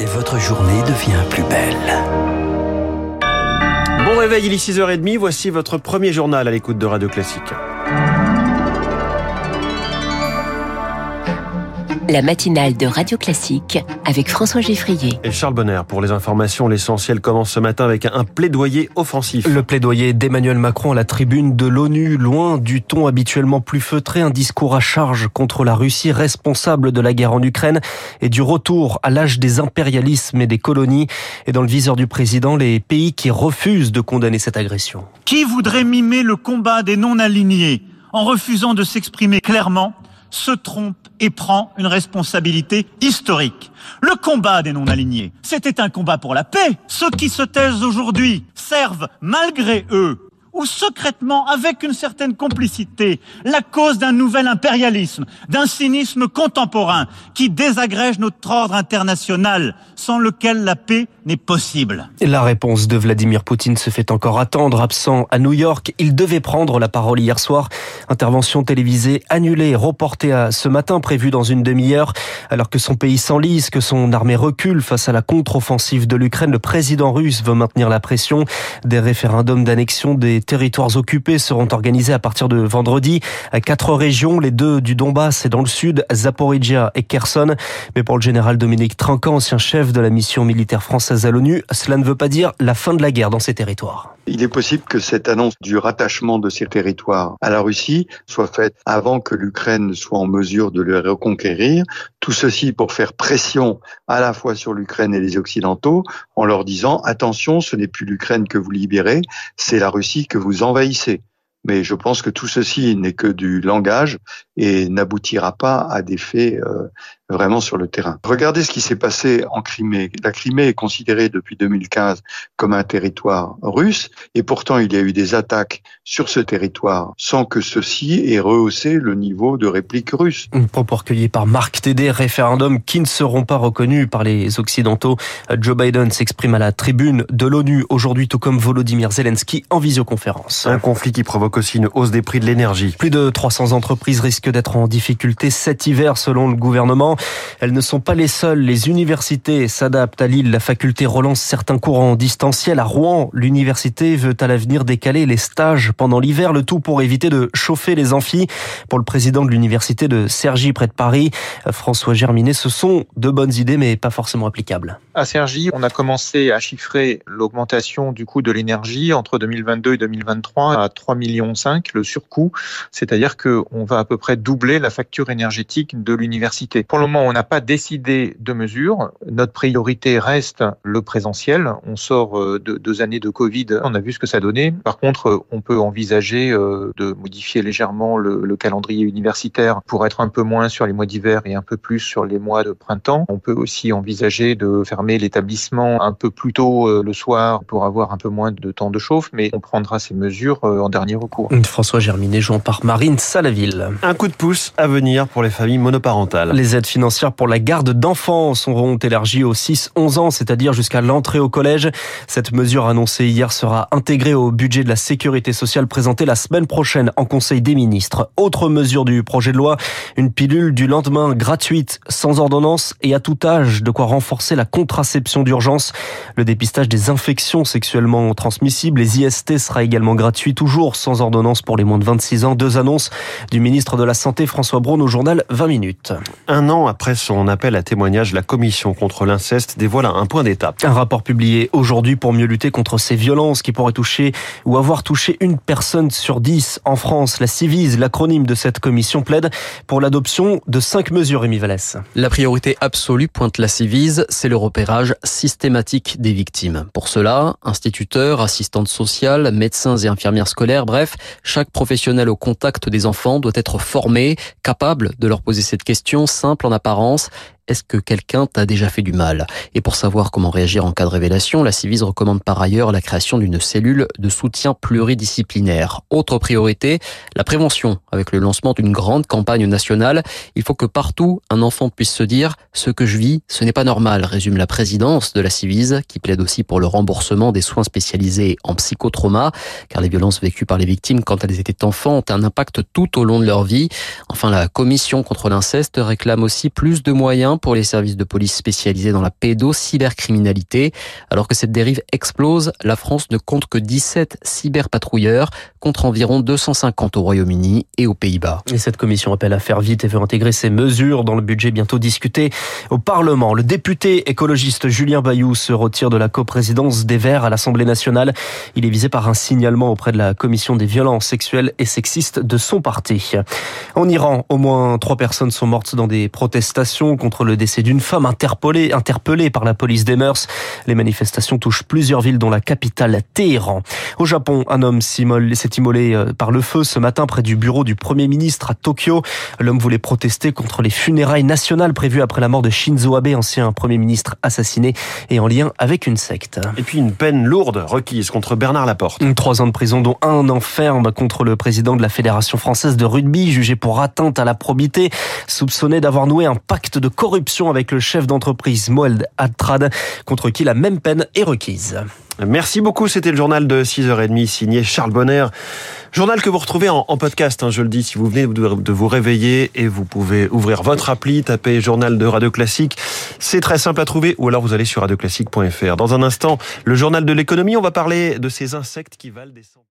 et votre journée devient plus belle. Bon réveil, il est 6h30, voici votre premier journal à l'écoute de Radio Classique. La matinale de Radio Classique avec François Geffrier. Et Charles Bonner, pour les informations, l'essentiel commence ce matin avec un plaidoyer offensif. Le plaidoyer d'Emmanuel Macron à la tribune de l'ONU, loin du ton habituellement plus feutré, un discours à charge contre la Russie responsable de la guerre en Ukraine et du retour à l'âge des impérialismes et des colonies. Et dans le viseur du président, les pays qui refusent de condamner cette agression. Qui voudrait mimer le combat des non-alignés en refusant de s'exprimer clairement se trompe et prend une responsabilité historique. Le combat des non-alignés, c'était un combat pour la paix. Ceux qui se taisent aujourd'hui servent, malgré eux, ou secrètement, avec une certaine complicité, la cause d'un nouvel impérialisme, d'un cynisme contemporain qui désagrège notre ordre international, sans lequel la paix n'est possible. La réponse de Vladimir Poutine se fait encore attendre. Absent à New York, il devait prendre la parole hier soir. Intervention télévisée annulée, reportée à ce matin, prévue dans une demi-heure. Alors que son pays s'enlise, que son armée recule face à la contre-offensive de l'Ukraine, le président russe veut maintenir la pression. Des référendums d'annexion des territoires occupés seront organisés à partir de vendredi. À quatre régions, les deux du Donbass et dans le sud, Zaporizhia et Kherson. Mais pour le général Dominique Trinquant, ancien chef de la mission militaire française à l'ONU, cela ne veut pas dire la fin de la guerre dans ces territoires. Il est possible que cette annonce du rattachement de ces territoires à la Russie soit faite avant que l'Ukraine soit en mesure de les reconquérir. Tout ceci pour faire pression à la fois sur l'Ukraine et les Occidentaux en leur disant attention, ce n'est plus l'Ukraine que vous libérez, c'est la Russie que vous envahissez. Mais je pense que tout ceci n'est que du langage et n'aboutira pas à des faits euh, vraiment sur le terrain. Regardez ce qui s'est passé en Crimée. La Crimée est considérée depuis 2015 comme un territoire russe et pourtant il y a eu des attaques sur ce territoire sans que ceci ait rehaussé le niveau de réplique russe. Un propos recueilli par Marc Tédé, référendum qui ne seront pas reconnus par les Occidentaux. Joe Biden s'exprime à la tribune de l'ONU aujourd'hui tout comme Volodymyr Zelensky en visioconférence. Un conflit qui provoque aussi une hausse des prix de l'énergie. Plus de 300 entreprises risquent d'être en difficulté cet hiver selon le gouvernement. Elles ne sont pas les seules. Les universités s'adaptent à Lille. La faculté relance certains cours en distanciel. À Rouen, l'université veut à l'avenir décaler les stages pendant l'hiver, le tout pour éviter de chauffer les amphis. Pour le président de l'université de Cergy près de Paris, François Germinet, ce sont de bonnes idées mais pas forcément applicables. À Cergy, on a commencé à chiffrer l'augmentation du coût de l'énergie entre 2022 et 2023 à 3 millions 5, le surcoût, c'est-à-dire qu'on va à peu près doubler la facture énergétique de l'université. Pour le moment, on n'a pas décidé de mesures. Notre priorité reste le présentiel. On sort euh, de deux années de Covid. On a vu ce que ça donnait. Par contre, on peut envisager euh, de modifier légèrement le, le calendrier universitaire pour être un peu moins sur les mois d'hiver et un peu plus sur les mois de printemps. On peut aussi envisager de fermer l'établissement un peu plus tôt euh, le soir pour avoir un peu moins de temps de chauffe, mais on prendra ces mesures en dernier recours. François Germinet, jouant par Marine Salaville. Un coup de pouce à venir pour les familles monoparentales. Les aides financières pour la garde d'enfants seront élargies aux 6-11 ans, c'est-à-dire jusqu'à l'entrée au collège. Cette mesure annoncée hier sera intégrée au budget de la sécurité sociale présenté la semaine prochaine en Conseil des ministres. Autre mesure du projet de loi, une pilule du lendemain gratuite, sans ordonnance et à tout âge, de quoi renforcer la contraception d'urgence. Le dépistage des infections sexuellement transmissibles, les IST, sera également gratuit, toujours sans ordonnance pour les moins de 26 ans. Deux annonces du ministre de la Santé François Braun au journal 20 minutes. Un an après son appel à témoignage, la commission contre l'inceste dévoile un point d'étape. Un rapport publié aujourd'hui pour mieux lutter contre ces violences qui pourraient toucher ou avoir touché une personne sur dix en France. La Civise, l'acronyme de cette commission, plaide pour l'adoption de cinq mesures, Rémi Vallès. La priorité absolue, pointe la Civise, c'est le repérage systématique des victimes. Pour cela, instituteurs, assistantes sociales, médecins et infirmières scolaires, bref, chaque professionnel au contact des enfants doit être formé, capable de leur poser cette question simple en apparence est-ce que quelqu'un t'a déjà fait du mal? Et pour savoir comment réagir en cas de révélation, la Civise recommande par ailleurs la création d'une cellule de soutien pluridisciplinaire. Autre priorité, la prévention. Avec le lancement d'une grande campagne nationale, il faut que partout un enfant puisse se dire ce que je vis, ce n'est pas normal, résume la présidence de la Civise, qui plaide aussi pour le remboursement des soins spécialisés en psychotrauma, car les violences vécues par les victimes quand elles étaient enfants ont un impact tout au long de leur vie. Enfin, la commission contre l'inceste réclame aussi plus de moyens pour les services de police spécialisés dans la pédo-cybercriminalité. Alors que cette dérive explose, la France ne compte que 17 cyberpatrouilleurs contre environ 250 au Royaume-Uni et aux Pays-Bas. Et cette commission appelle à faire vite et veut intégrer ces mesures dans le budget bientôt discuté au Parlement. Le député écologiste Julien Bayou se retire de la coprésidence des Verts à l'Assemblée nationale. Il est visé par un signalement auprès de la commission des violences sexuelles et sexistes de son parti. En Iran, au moins trois personnes sont mortes dans des protestations contre le décès d'une femme interpellée, interpellée par la police des mœurs. Les manifestations touchent plusieurs villes dont la capitale Téhéran. Au Japon, un homme s'est immolé euh, par le feu ce matin près du bureau du Premier ministre à Tokyo. L'homme voulait protester contre les funérailles nationales prévues après la mort de Shinzo Abe, ancien Premier ministre assassiné et en lien avec une secte. Et puis une peine lourde requise contre Bernard Laporte. Trois ans de prison dont un enferme contre le président de la Fédération française de rugby, jugé pour atteinte à la probité, soupçonné d'avoir noué un pacte de corruption avec le chef d'entreprise Moed Atrad, contre qui la même peine est requise. Merci beaucoup, c'était le journal de 6h30 signé Charles Bonner. Journal que vous retrouvez en, podcast, hein, je le dis, si vous venez de, de, vous réveiller et vous pouvez ouvrir votre appli, taper journal de Radio Classique. C'est très simple à trouver ou alors vous allez sur radioclassique.fr. Dans un instant, le journal de l'économie, on va parler de ces insectes qui valent des